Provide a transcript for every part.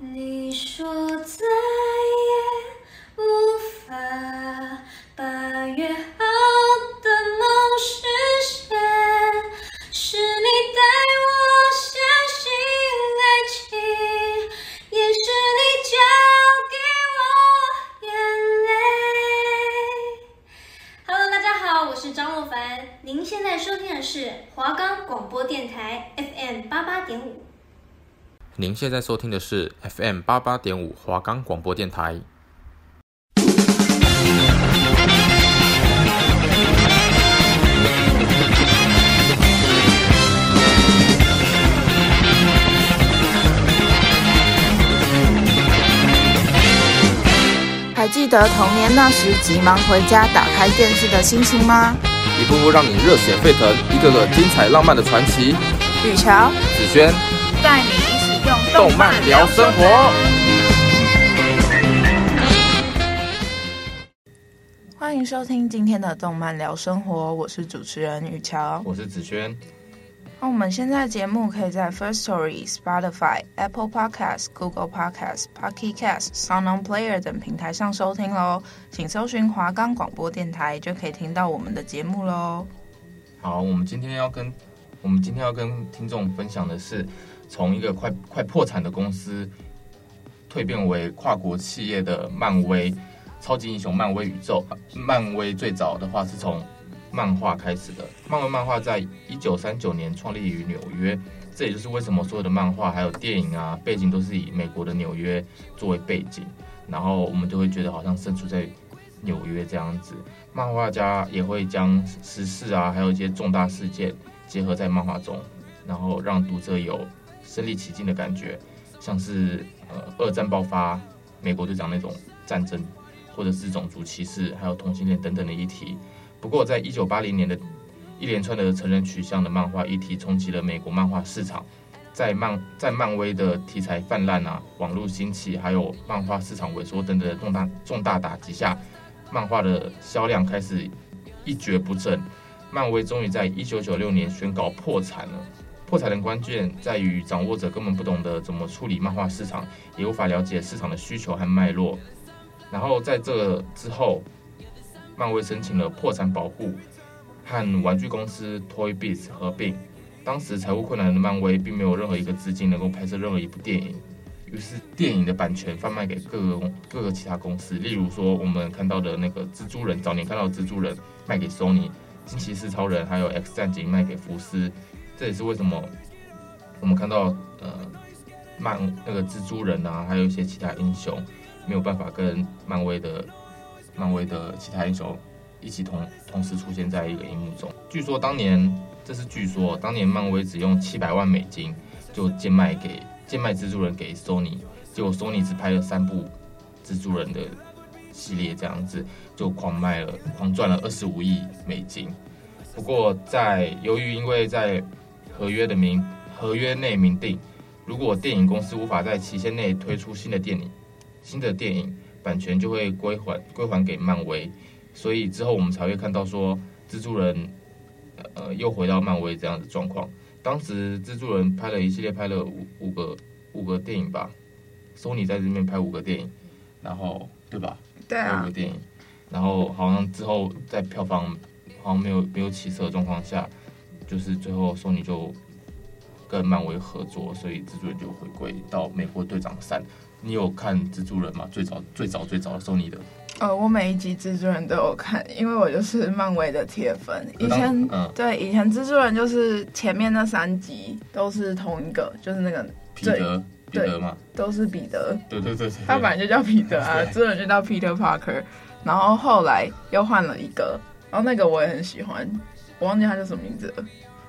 你说现在收听的是 FM 八八点五华冈广播电台。还记得童年那时急忙回家打开电视的心情吗？一步步让你热血沸腾，一个个精彩浪漫的传奇。吕乔、子轩带你。用动漫聊生活，欢迎收听今天的动漫聊生活，我是主持人雨乔，我是子轩。那我们现在节目可以在 First Story、Spotify、Apple Podcasts、Google Podcasts、Pocket Casts、Sound On Player 等平台上收听喽，请搜寻华冈广播电台就可以听到我们的节目喽。好，我们今天要跟我们今天要跟听众分享的是。从一个快快破产的公司蜕变为跨国企业的漫威超级英雄漫威宇宙，漫威最早的话是从漫画开始的。漫威漫画在一九三九年创立于纽约，这也就是为什么所有的漫画还有电影啊背景都是以美国的纽约作为背景，然后我们就会觉得好像身处在纽约这样子。漫画家也会将时事啊还有一些重大事件结合在漫画中，然后让读者有。身临其境的感觉，像是呃二战爆发，美国队长那种战争，或者是种族歧视，还有同性恋等等的议题。不过，在一九八零年的一连串的成人取向的漫画议题冲击了美国漫画市场，在漫在漫威的题材泛滥啊，网络兴起，还有漫画市场萎缩等等的重大重大打击下，漫画的销量开始一蹶不振，漫威终于在一九九六年宣告破产了。破产的关键在于掌握者根本不懂得怎么处理漫画市场，也无法了解市场的需求和脉络。然后在这之后，漫威申请了破产保护，和玩具公司 Toy Biz 合并。当时财务困难的漫威并没有任何一个资金能够拍摄任何一部电影，于是电影的版权贩卖给各个各个其他公司，例如说我们看到的那个蜘蛛人，早年看到的蜘蛛人卖给 Sony，惊奇四超人还有 X 战警卖给福斯。这也是为什么我们看到呃漫那个蜘蛛人啊，还有一些其他英雄没有办法跟漫威的漫威的其他英雄一起同同时出现在一个荧幕中。据说当年，这是据说当年漫威只用七百万美金就贱卖给贱卖蜘蛛人给 Sony，结果 Sony 只拍了三部蜘蛛人的系列，这样子就狂卖了，狂赚了二十五亿美金。不过在由于因为在合约的名合约内明定，如果电影公司无法在期限内推出新的电影，新的电影版权就会归还归还给漫威，所以之后我们才会看到说蜘蛛人，呃，又回到漫威这样的状况。当时蜘蛛人拍了一系列，拍了五五个五个电影吧，Sony 在这边拍五个电影，然后对吧？对啊，五个电影，然后好像之后在票房好像没有没有起色的状况下。就是最后，索尼就跟漫威合作，所以蜘蛛人就回归到美国队长三。你有看蜘蛛人吗？最早、最早、最早的索尼的？呃，我每一集蜘蛛人都有看，因为我就是漫威的铁粉。以前，嗯，对，以前蜘蛛人就是前面那三集都是同一个，就是那个彼得，彼得嘛，都是彼得。对对对，他本来就叫彼得啊，蜘蛛人就叫 Peter Parker。然后后来又换了一个，然后那个我也很喜欢。我忘记他叫什么名字了。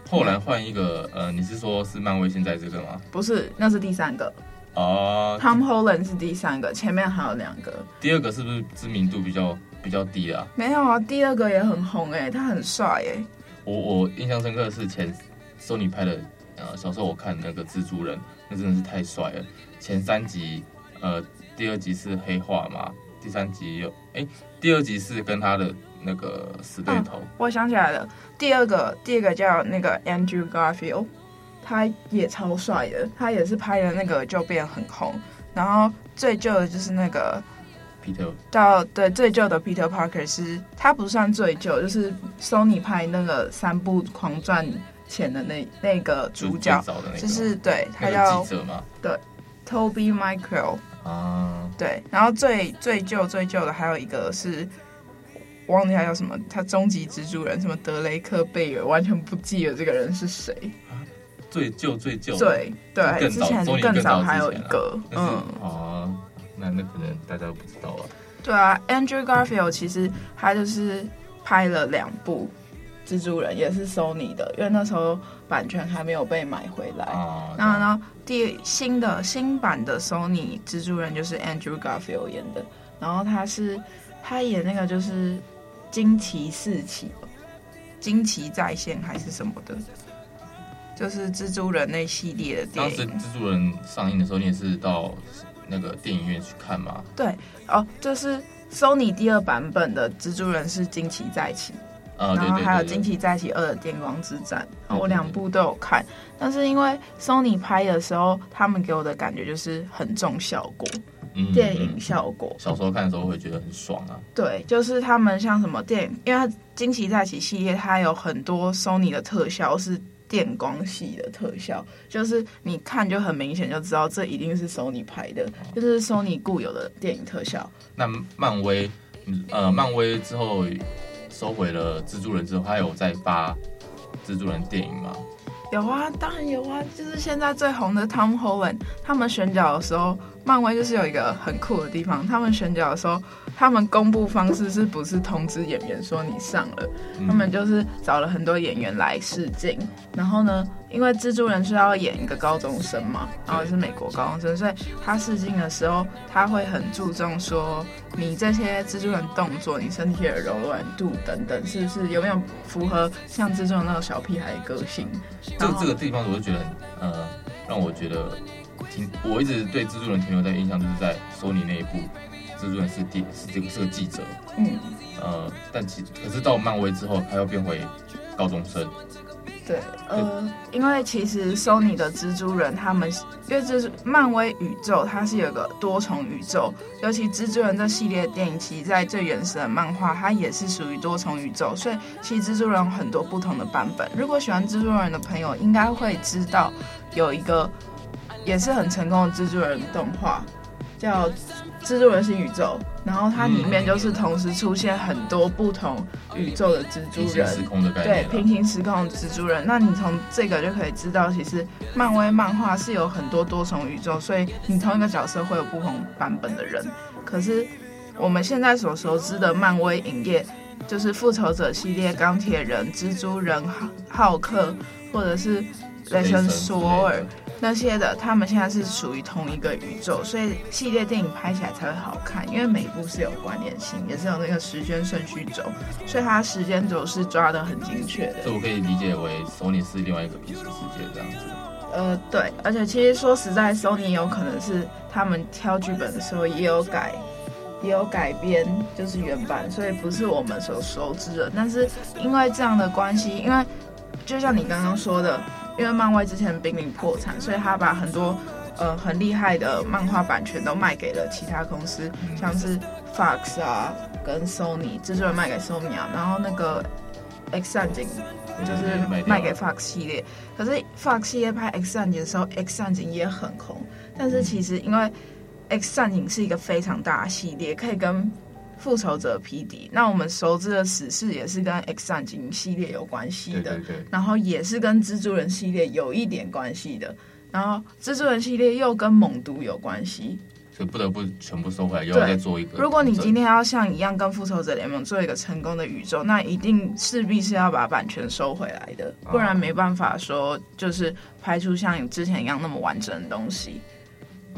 后来换一个，呃，你是说是漫威现在这个吗？不是，那是第三个。哦。Tom Holland 是第三个，前面还有两个。第二个是不是知名度比较比较低啊？没有啊，第二个也很红哎，他很帅哎。我我印象深刻的是前 Sony 拍的，呃，小时候我看那个蜘蛛人，那真的是太帅了。前三集，呃，第二集是黑化嘛，第三集有，哎，第二集是跟他的。那个死对头、啊，我想起来了，第二个，第二个叫那个 Andrew Garfield，他也超帅的，他也是拍的那个就变很红，然后最旧的就是那个 Peter，到对最旧的 Peter Parker 是他不算最旧，就是 Sony 拍那个三部狂赚钱的那那个主角，就，那个、就是对他叫？对 Maguire 啊，对，然后最最旧最旧的还有一个是。忘记他叫什么，他终极蜘蛛人什么德雷克贝尔，完全不记得这个人是谁。最旧最旧，对对，之前更早还有一个，嗯哦，那那可能大家都不知道了。对啊，Andrew Garfield 其实他就是拍了两部蜘蛛人，也是 Sony 的，因为那时候版权还没有被买回来。那，然后呢，第新的新版的 Sony 蜘蛛人就是 Andrew Garfield 演的，然后他是他演那个就是。惊奇四起，惊奇在线还是什么的，就是蜘蛛人那系列的电影。当时蜘蛛人上映的时候，你也是到那个电影院去看吗？对，哦，就是 Sony 第二版本的蜘蛛人是惊奇再起，啊，然后还有惊奇再起二的电光之战，我两部都有看。但是因为 Sony 拍的时候，他们给我的感觉就是很重效果。电影效果，小时候看的时候会觉得很爽啊。对，就是他们像什么电影，因为它惊奇在一起系列，它有很多 Sony 的特效是电光系的特效，就是你看就很明显就知道这一定是 Sony 拍的，就是 Sony 固有的电影特效。那漫威，呃，漫威之后收回了蜘蛛人之后，还有在发蜘蛛人电影吗？有啊，当然有啊，就是现在最红的 Tom Holland，他们选角的时候。漫威就是有一个很酷的地方，他们选角的时候，他们公布方式是不是通知演员说你上了？嗯、他们就是找了很多演员来试镜，然后呢，因为蜘蛛人是要演一个高中生嘛，然后是美国高中生，所以他试镜的时候他会很注重说你这些蜘蛛人动作，你身体的柔软度等等，是不是有没有符合像蜘蛛人那种小屁孩的个性？这这个地方我就觉得，呃，让我觉得。听，我一直对蜘蛛人停留在印象，就是在索尼那一部，蜘蛛人是第是这个是个记者，嗯，呃，但其可是到漫威之后，他又变回高中生。对，呃，因为其实索尼的蜘蛛人他们，因为这是漫威宇宙，它是有个多重宇宙，尤其蜘蛛人这系列电影，其实在最原始的漫画，它也是属于多重宇宙，所以其实蜘蛛人有很多不同的版本。如果喜欢蜘蛛人的朋友，应该会知道有一个。也是很成功的蜘蛛人动画，叫《蜘蛛人是宇宙》，然后它里面就是同时出现很多不同宇宙的蜘蛛人，对，平行时空的蜘蛛人。那你从这个就可以知道，其实漫威漫画是有很多多重宇宙，所以你同一个角色会有不同版本的人。可是我们现在所熟知的漫威影业，就是复仇者系列、钢铁人、蜘蛛人、浩克，或者是雷神索尔。那些的，他们现在是属于同一个宇宙，所以系列电影拍起来才会好看，因为每一部是有关联性，也是有那个时间顺序轴，所以它时间轴是抓得很精确的。这我可以理解为索尼是另外一个平行世界这样子。呃，对，而且其实说实在，索尼有可能是他们挑剧本的时候也有改，也有改编，就是原版，所以不是我们所熟知的。但是因为这样的关系，因为就像你刚刚说的。因为漫威之前濒临破产，所以他把很多呃很厉害的漫画版权都卖给了其他公司，像是 Fox 啊跟 Sony，蜘蛛人卖给 Sony 啊，然后那个 X 战警就是卖给 Fox 系列。可是 Fox 系列拍 X 战警的时候，X 战警也很红，但是其实因为 X 战警是一个非常大的系列，可以跟复仇者皮敌，那我们熟知的死侍也是跟 X 战警系列有关系的，对对对，然后也是跟蜘蛛人系列有一点关系的，然后蜘蛛人系列又跟猛毒有关系，所以不得不全部收回来，又要再做一个。如果你今天要像一样跟复仇者联盟做一个成功的宇宙，那一定势必是要把版权收回来的，不然没办法说就是拍出像你之前一样那么完整的东西。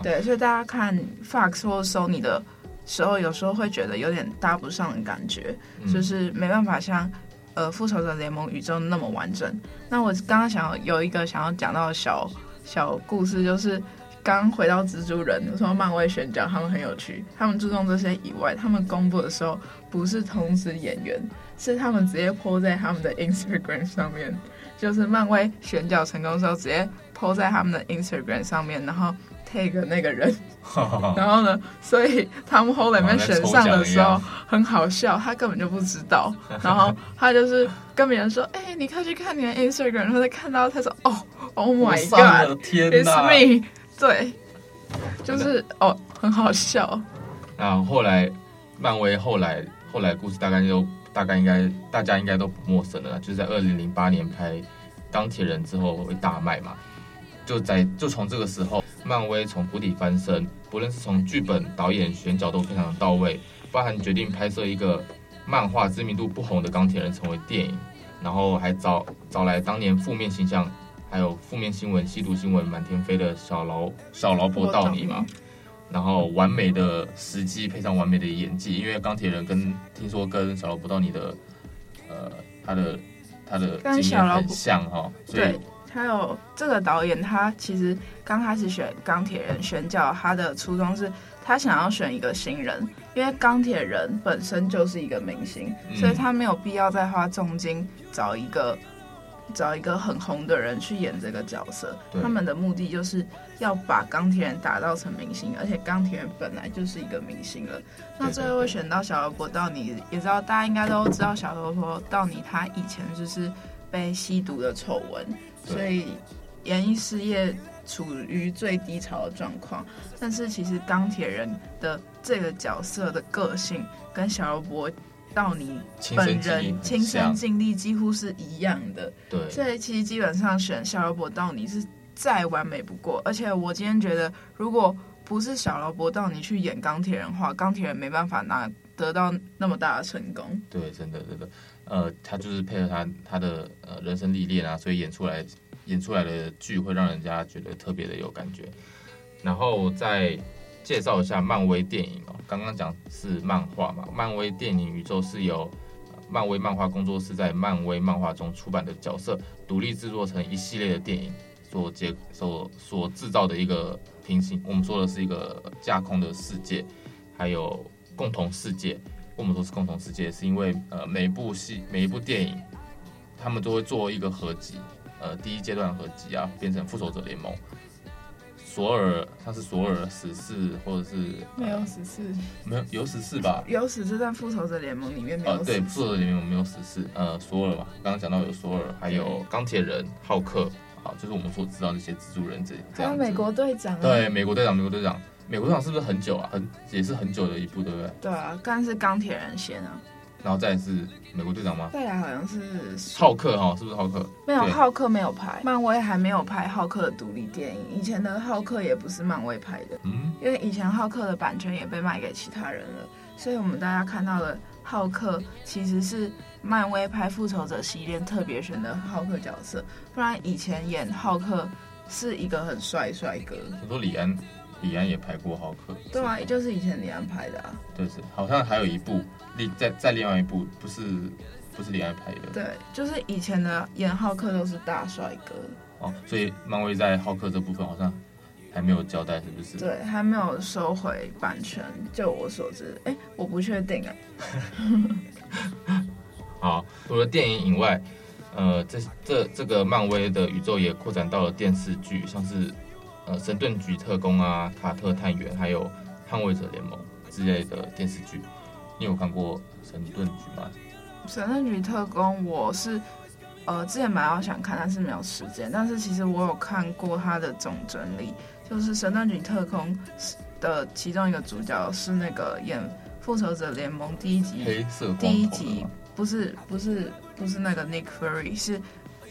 对，所以大家看 Fox 或 Sony 的。时候有时候会觉得有点搭不上的感觉，就是没办法像呃复仇者联盟宇宙那么完整。那我刚刚想要有一个想要讲到的小小故事，就是刚回到蜘蛛人，我说漫威选角他们很有趣，他们注重这些以外，他们公布的时候不是通知演员，是他们直接 po 在他们的 Instagram 上面，就是漫威选角成功的时候直接。po 在他们的 Instagram 上面，然后 tag 那个人，然后呢，所以 Tom Holland 选上的时候很好笑，他根本就不知道，然后他就是跟别人说，哎、欸，你快去看你的 Instagram，然后再看到他说，哦，Oh my God，It's me，对，就是哦，很好笑。然后后来，漫威后来后来故事大概就大概应该大家应该都不陌生了，就是在二零零八年拍钢铁人之后会大卖嘛，就在就从这个时候，漫威从谷底翻身，不论是从剧本、导演选角都非常的到位，包含决定拍摄一个漫画知名度不红的钢铁人成为电影，然后还找找来当年负面形象还有负面新闻、吸毒新闻满天飞的小劳小劳勃道尼嘛。然后完美的时机配上完美的演技，因为钢铁人跟听说跟小劳勃道尼的，呃，他的他的经验很像哈，对，还有这个导演他其实刚开始选钢铁人选角，他的初衷是他想要选一个新人，因为钢铁人本身就是一个明星，所以他没有必要再花重金找一个。找一个很红的人去演这个角色，他们的目的就是要把钢铁人打造成明星，而且钢铁人本来就是一个明星了。那最后会选到小劳勃道尼，也知道大家应该都知道小劳勃道尼他以前就是被吸毒的丑闻，所以演艺事业处于最低潮的状况。但是其实钢铁人的这个角色的个性跟小劳勃。到你本人亲身经历几乎是一样的，对，所以其实基本上选小劳勃道尼是再完美不过。而且我今天觉得，如果不是小劳勃到你去演钢铁人的话，钢铁人没办法拿得到那么大的成功。对，真的真的，呃，他就是配合他他的呃人生历练啊，所以演出来演出来的剧会让人家觉得特别的有感觉。然后再。介绍一下漫威电影哦，刚刚讲是漫画嘛，漫威电影宇宙是由漫威漫画工作室在漫威漫画中出版的角色独立制作成一系列的电影所结所所制造的一个平行，我们说的是一个架空的世界，还有共同世界。我们说是共同世界，是因为呃每一部戏每一部电影，他们都会做一个合集，呃第一阶段合集啊，变成复仇者联盟。索尔，他是索尔十四，或者是没有十四，没有有十四吧？有十四，但复仇者联盟里面没有。呃，对，复仇者联盟没有十四。呃，索尔嘛，刚刚讲到有索尔，还有钢铁人、浩克，好，就是我们所知道那些蜘蛛人这这样。还有美国队长。对，美国队长，美国队长，美国队长是不是很久啊？很也是很久的一部，对不对？对啊，刚刚是钢铁人先啊。然后再是美国队长吗？再来好像是浩克哈，是不是浩克？没有，浩克没有拍，漫威还没有拍浩克的独立电影。以前的浩克也不是漫威拍的，嗯，因为以前浩克的版权也被卖给其他人了，所以我们大家看到的浩克其实是漫威拍复仇者系列特别选的浩克角色，不然以前演浩克是一个很帅帅哥。你说李安？李安也拍过浩克，对啊，就是以前李安拍的啊。对，是好像还有一部，另在在另外一部，不是不是李安拍的。对，就是以前的演浩克都是大帅哥。哦，所以漫威在浩克这部分好像还没有交代，是不是？对，还没有收回版权，就我所知。哎，我不确定啊。好，除了电影以外，呃，这这这个漫威的宇宙也扩展到了电视剧，像是。呃，神盾局特工啊，卡特探员，还有捍卫者联盟之类的电视剧，你有看过神盾局吗？神盾局特工，我是呃之前蛮好想看，但是没有时间。但是其实我有看过他的总整理，就是神盾局特工的其中一个主角是那个演复仇者联盟第一集黑色第一集，不是不是不是那个 Nick Fury 是。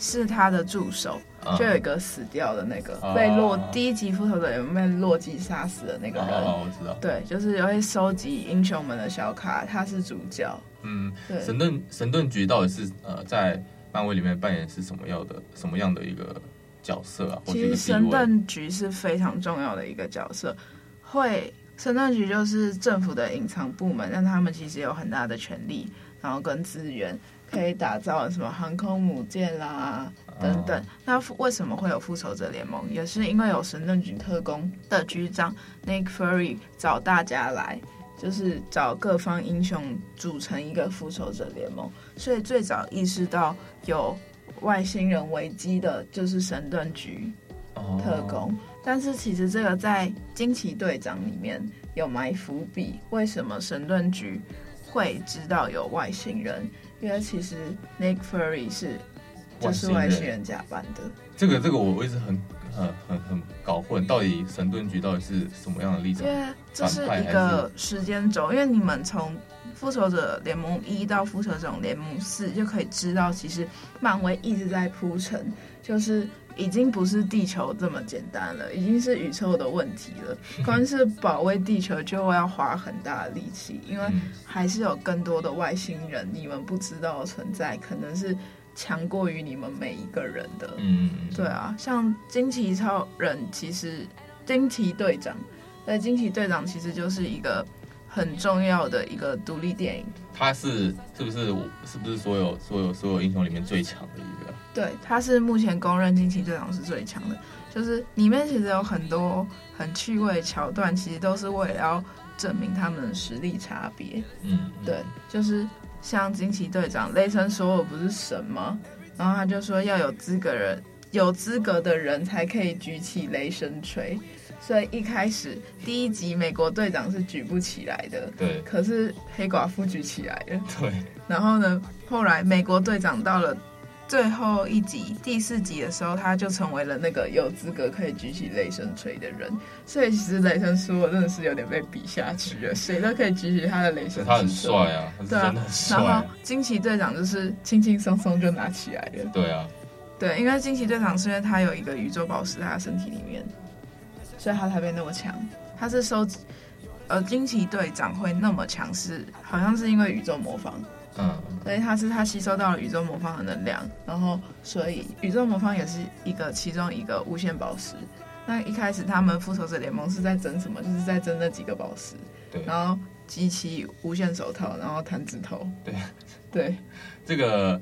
是他的助手，就有一个死掉的那个、uh, 被洛第一集复仇者有被洛基杀死的那个人。哦、uh, uh,，我知道。对，就是有些收集英雄们的小卡，他是主角。嗯，对。神盾神盾局到底是呃在漫威里面扮演是什么样的什么样的一个角色啊？其实神盾局是非常重要的一个角色，会神盾局就是政府的隐藏部门，但他们其实有很大的权力，然后跟资源。可以打造什么航空母舰啦等等。那为什么会有复仇者联盟？也是因为有神盾局特工的局长 Nick Fury 找大家来，就是找各方英雄组成一个复仇者联盟。所以最早意识到有外星人危机的就是神盾局。特工。哦、但是其实这个在惊奇队长里面有埋伏笔，为什么神盾局会知道有外星人？因为其实 Nick Fury 是就是外星人假扮的。这个这个我一直很很很很搞混，到底神盾局到底是什么样的立场？因为这是一个时间轴，因为你们从复仇者联盟一到复仇者联盟四就可以知道，其实漫威一直在铺陈，就是已经不是地球这么简单了，已经是宇宙的问题了。光是保卫地球就会要花很大的力气，因为还是有更多的外星人你们不知道的存在，可能是强过于你们每一个人的。嗯，对啊，像惊奇超人，其实惊奇队长，对，惊奇队长其实就是一个。很重要的一个独立电影，他是是不是是不是所有所有所有英雄里面最强的？对，他是目前公认惊奇队长是最强的。就是里面其实有很多很趣味的桥段，其实都是为了要证明他们的实力差别。嗯，对，就是像惊奇队长，雷神说我不是神吗？然后他就说要有资格人，有资格的人才可以举起雷神锤。所以一开始第一集美国队长是举不起来的，对。可是黑寡妇举起来了，对。然后呢，后来美国队长到了最后一集第四集的时候，他就成为了那个有资格可以举起雷神锤的人。所以其实雷神说真的是有点被比下去了，谁都可以举起他的雷神锤。他很帅啊，他真的很帅。对啊。然后惊奇队长就是轻轻松松就拿起来了。对啊。对，因为惊奇队长是因为他有一个宇宙宝石在他身体里面。所以他才变那么强，他是收集，呃，惊奇队长会那么强势，好像是因为宇宙魔方，嗯，所以它是它吸收到了宇宙魔方的能量，然后所以宇宙魔方也是一个其中一个无限宝石。那一开始他们复仇者联盟是在争什么？就是在争那几个宝石，对，然后集齐无限手套，然后弹指头，对，对，这个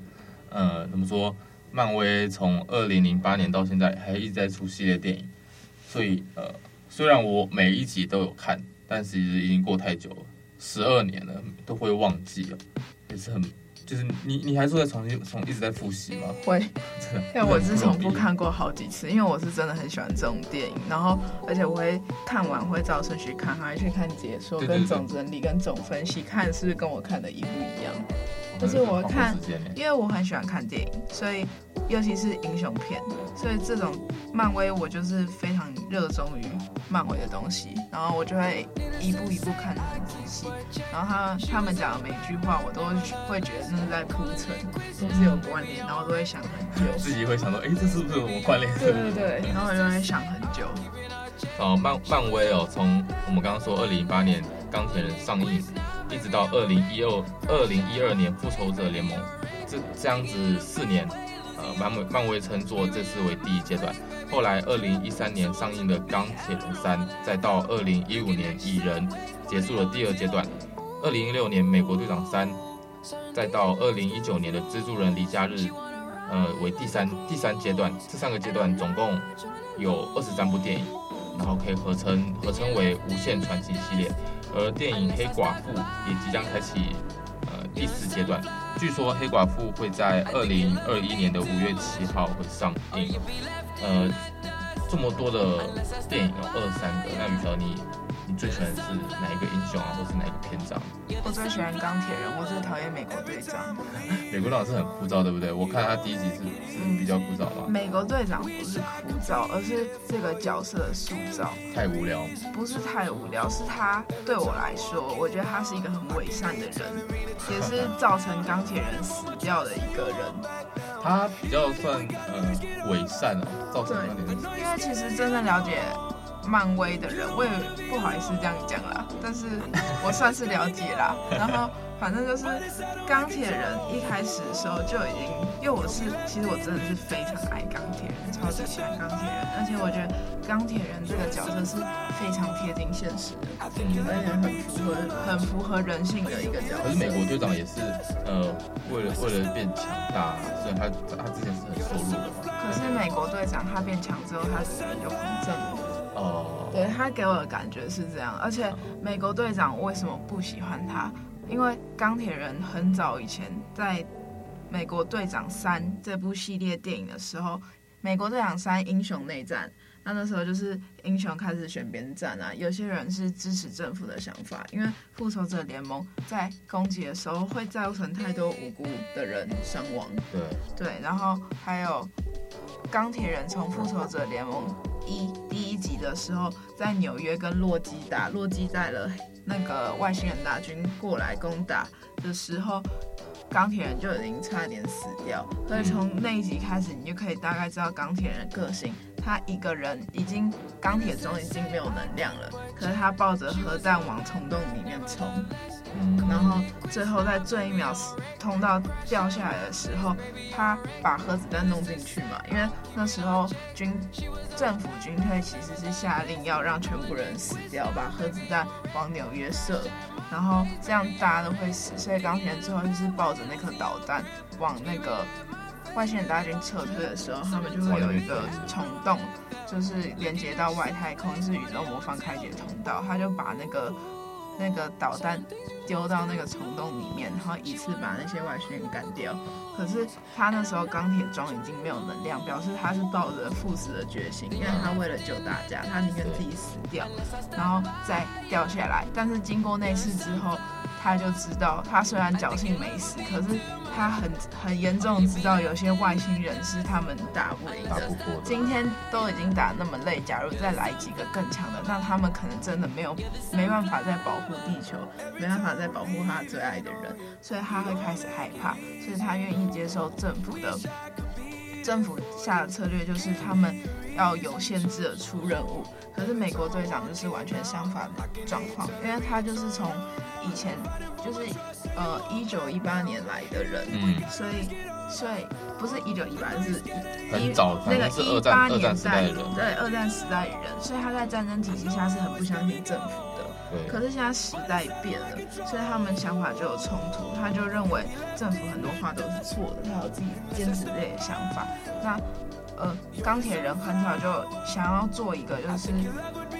呃怎么说？漫威从二零零八年到现在还一直在出系列电影。所以，呃，虽然我每一集都有看，但是已经过太久了，十二年了，都会忘记了，也是很，就是你你还是会重新从一直在复习吗？会，因为我是重复看过好几次，因为我是真的很喜欢这种电影，然后而且我会看完会照顺序看，还会去看解说、跟总整理、跟总分析，看是不是跟我看的一不一样。而且我看，因为我很喜欢看电影，所以尤其是英雄片，所以这种漫威我就是非常热衷于漫威的东西，然后我就会一步一步看得很仔细，然后他他们讲的每句话我都会觉得那是在铺陈，都是有关联，然后都会想很久，自己会想到，哎，这是不是有什么关联？对对对，然后我就会想很久。哦，漫漫威哦，从我们刚刚说二零一八年钢铁人上映。一直到二零一二二零一二年复仇者联盟，这这样子四年，呃，漫威漫威称作这次为第一阶段。后来二零一三年上映的钢铁人三，再到二零一五年蚁人，结束了第二阶段。二零一六年美国队长三，再到二零一九年的蜘蛛人离家日，呃，为第三第三阶段。这三个阶段总共有二十三部电影，然后可以合称合称为无限传奇系列。而电影《黑寡妇》也即将开启呃第四阶段，据说《黑寡妇》会在二零二一年的五月七号会上映。呃，这么多的电影有二三个，那宇乔你？你最喜欢是哪一个英雄啊，或是哪一个篇章？我最喜欢钢铁人，我最讨厌美国队长。美国队长是很枯燥，对不对？我看他第一集是是比较枯燥吧。美国队长不是枯燥，而是这个角色的塑造太无聊。不是太无聊，是他对我来说，我觉得他是一个很伪善的人，也是造成钢铁人死掉的一个人。他比较算呃伪善啊，造成钢铁人死。因为其实真正了解。漫威的人，我也不好意思这样讲啦，但是我算是了解啦。然后反正就是钢铁人一开始的时候就已经，因为我是其实我真的是非常爱钢铁人，超级喜欢钢铁人，而且我觉得钢铁人这个角色是非常贴近现实的，而且很符合很符合人性的一个角色。可是美国队长也是呃为了为了变强大，虽然他他之前是很瘦弱的嘛。可是美国队长他变强之后，他自然就很正了。哦，对，他给我的感觉是这样，而且美国队长为什么不喜欢他？因为钢铁人很早以前在美国队长三这部系列电影的时候，美国队长三英雄内战，那那时候就是英雄开始选边站啊，有些人是支持政府的想法，因为复仇者联盟在攻击的时候会造成太多无辜的人伤亡。对对，然后还有钢铁人从复仇者联盟一第一集的时候，在纽约跟洛基打，洛基带了那个外星人大军过来攻打的时候。钢铁人就已经差点死掉，所以从那一集开始，你就可以大概知道钢铁人的个性。他一个人已经钢铁中已经没有能量了，可是他抱着核弹往虫洞里面冲，然后最后在最一秒通道掉下来的时候，他把核子弹弄进去嘛，因为那时候军政府军队其实是下令要让全部人死掉，把核子弹往纽约射。然后这样大家都会死，所以钢铁人最后就是抱着那颗导弹往那个外星人大军撤退的时候，他们就会有一个虫洞，就是连接到外太空，是宇宙魔方开解通道，他就把那个那个导弹丢到那个虫洞里面，然后一次把那些外星人干掉。可是他那时候钢铁装已经没有能量，表示他是抱着赴死的决心，因为他为了救大家，他宁愿自己死掉，然后再掉下来。但是经过那次之后，他就知道，他虽然侥幸没死，可是他很很严重知道有些外星人是他们打不赢的。今天都已经打那么累，假如再来几个更强的，那他们可能真的没有没办法再保护地球，没办法再保护他最爱的人，所以他会开始害怕，所以他愿意接受政府的政府下的策略，就是他们要有限制的出任务。可是美国队长就是完全相反的状况，因为他就是从以前就是呃一九一八年来的人，嗯，所以所以不是一九一八，是很早那个一八年代的人，对二战时代的人，所以他在战争体系下是很不相信政府的。对。可是现在时代变了，所以他们想法就有冲突，他就认为政府很多话都是错的，他有自己坚持自己的想法。那。呃，钢铁人很早就想要做一个，就是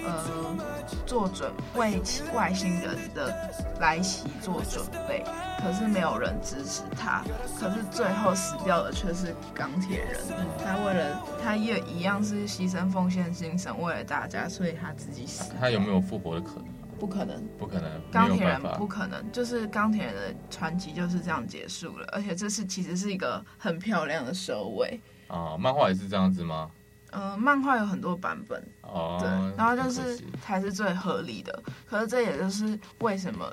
呃，做准为外星人的来袭做准备，可是没有人支持他，可是最后死掉的却是钢铁人。他为了他也一样是牺牲奉献精神，为了大家，所以他自己死。他有没有复活的可能？不可能，不可能。钢铁人不可能，就是钢铁人的传奇就是这样结束了，而且这是其实是一个很漂亮的收尾。啊，漫画也是这样子吗？嗯、呃，漫画有很多版本，哦，对，然后就是才是最合理的。可是这也就是为什么，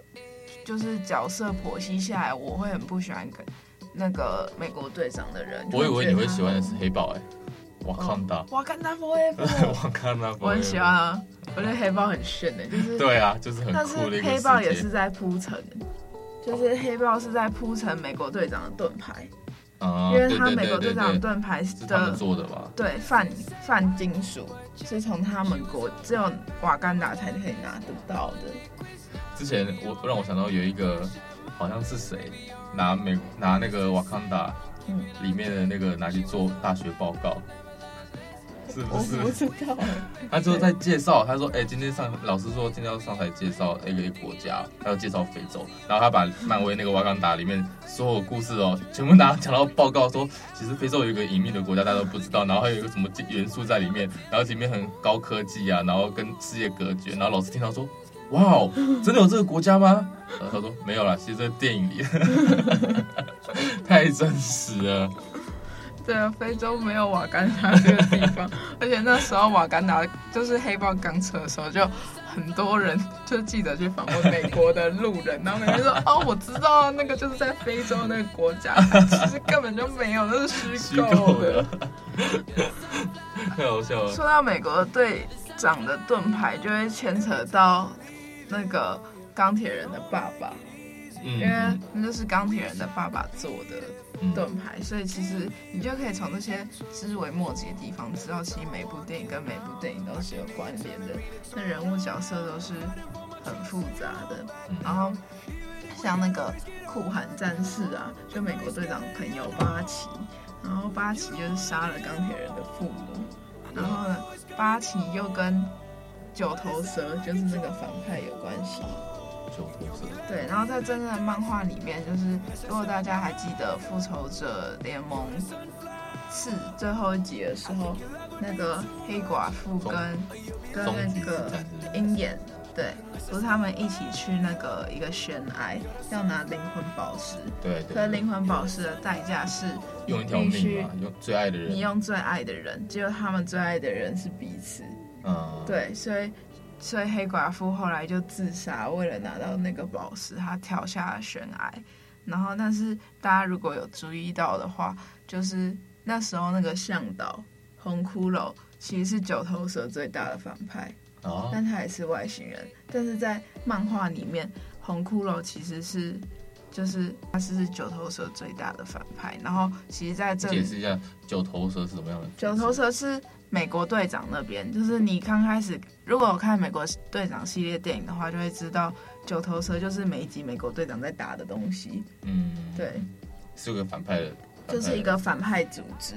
就是角色剖析下来，我会很不喜欢跟那个美国队长的人。我以为你会喜欢的是黑豹，哎，瓦坎达，瓦坎达 forever，瓦坎达，我很喜欢啊，我觉得黑豹很炫的，就是对啊，就是很酷的。但是黑豹也是在铺陈，就是黑豹是在铺陈美国队长的盾牌。因为他美国队长盾牌的做的吧？对，泛泛金属是从他们国只有瓦干达才可以拿得到的。之前我让我想到有一个好像是谁拿美拿那个瓦干达里面的那个拿去做大学报告。是不是？我不知道。他就在介绍，他说：“哎、欸，今天上老师说今天要上台介绍一个国家，他要介绍非洲。然后他把漫威那个瓦岗达里面所有故事哦，全部拿讲到报告说，其实非洲有一个隐秘的国家，大家都不知道。然后还有一个什么元素在里面，然后里面很高科技啊，然后跟世界隔绝。然后老师听到说：哇哦，真的有这个国家吗？然后他说没有啦，其实这电影里 太真实了。”对啊，非洲没有瓦干达这个地方，而且那时候瓦干达就是黑豹刚撤的时候，就很多人就记得去访问美国的路人，然后每天说哦，我知道那个就是在非洲那个国家，其实根本就没有，那是虚构的。太好笑了。说到美国队长的盾牌，就会牵扯到那个钢铁人的爸爸，嗯、因为那是钢铁人的爸爸做的。盾牌，所以其实你就可以从这些枝微末节的地方知道，其实每部电影跟每部电影都是有关联的，那人物角色都是很复杂的。然后像那个酷寒战士啊，就美国队长朋友巴奇，然后巴奇就是杀了钢铁人的父母，然后呢，巴奇又跟九头蛇就是那个反派有关系。对，然后在真正的漫画里面，就是如果大家还记得《复仇者联盟四》最后一集的时候，那个黑寡妇跟跟那个鹰眼，对，不是他们一起去那个一个悬崖，要拿灵魂宝石。对，对，对。可灵魂宝石的代价是用一条命嘛，用最爱的人。你用最爱的人，结果他们最爱的人是彼此。嗯。对，所以所以黑寡妇后来就自杀，为了拿到那个宝石，她跳下了悬崖。然后，但是大家如果有注意到的话，就是那时候那个向导红骷髅其实是九头蛇最大的反派，哦，但他也是外星人。但是在漫画里面，红骷髅其实是就是他是九头蛇最大的反派。然后，其实在这里解释一下九头蛇是什么样的？九头蛇是美国队长那边，就是你刚开始如果有看美国队长系列电影的话，就会知道。九头蛇就是每一集美国队长在打的东西，嗯，对，是个反派就是一个反派组织。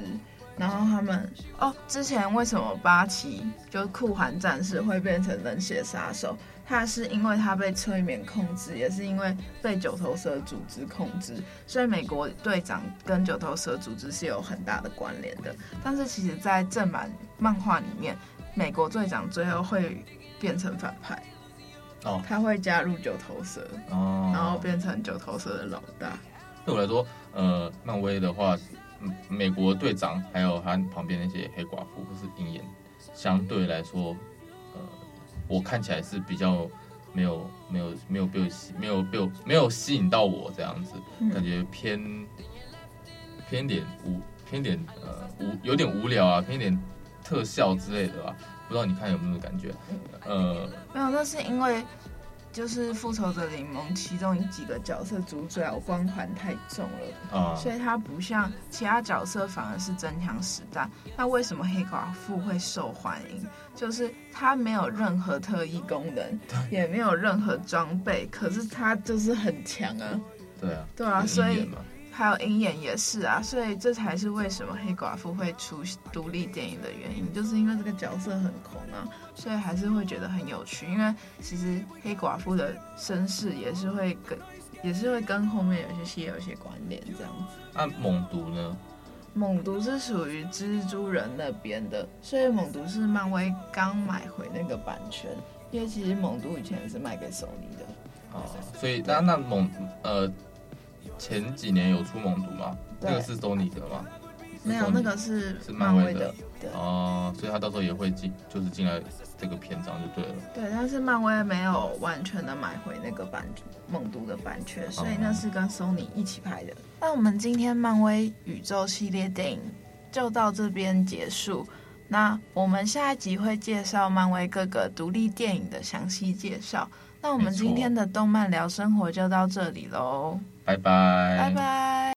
然后他们哦，之前为什么八旗就酷寒战士会变成冷血杀手？他是因为他被催眠控制，也是因为被九头蛇组织控制，所以美国队长跟九头蛇组织是有很大的关联的。但是其实，在正版漫画里面，美国队长最后会变成反派。哦，他会加入九头蛇，哦，然后变成九头蛇的老大。对我来说，呃，漫威的话，美国队长还有他旁边那些黑寡妇或是鹰眼，相对来说，呃，我看起来是比较没有没有没有被吸没有被没有吸引到我这样子，嗯、感觉偏偏点无偏点呃无有点无聊啊，偏点特效之类的吧。不知道你看有没有感觉？呃，没有，那是因为就是复仇者联盟其中几个角色主角光环太重了啊，所以他不像其他角色反而是增强实弹。那为什么黑寡妇会受欢迎？就是他没有任何特异功能，也没有任何装备，可是他就是很强啊。对啊，对啊，所以。还有鹰眼也是啊，所以这才是为什么黑寡妇会出独立电影的原因，就是因为这个角色很红啊，所以还是会觉得很有趣。因为其实黑寡妇的身世也是会跟，也是会跟后面有些戏有一些关联这样子。那猛毒呢？猛毒是属于蜘蛛人那边的，所以猛毒是漫威刚买回那个版权，因为其实猛毒以前是卖给索尼的。哦，所以那那猛呃。前几年有出猛毒吗？那个是索尼的吗？没有，那个是是漫威的。对哦，所以他到时候也会进，就是进来这个篇章就对了。对，但是漫威没有完全的买回那个版猛毒的版权，所以那是跟索尼一起拍的。那我们今天漫威宇宙系列电影就到这边结束。那我们下一集会介绍漫威各个独立电影的详细介绍。那我们今天的动漫聊生活就到这里喽。拜拜，拜拜。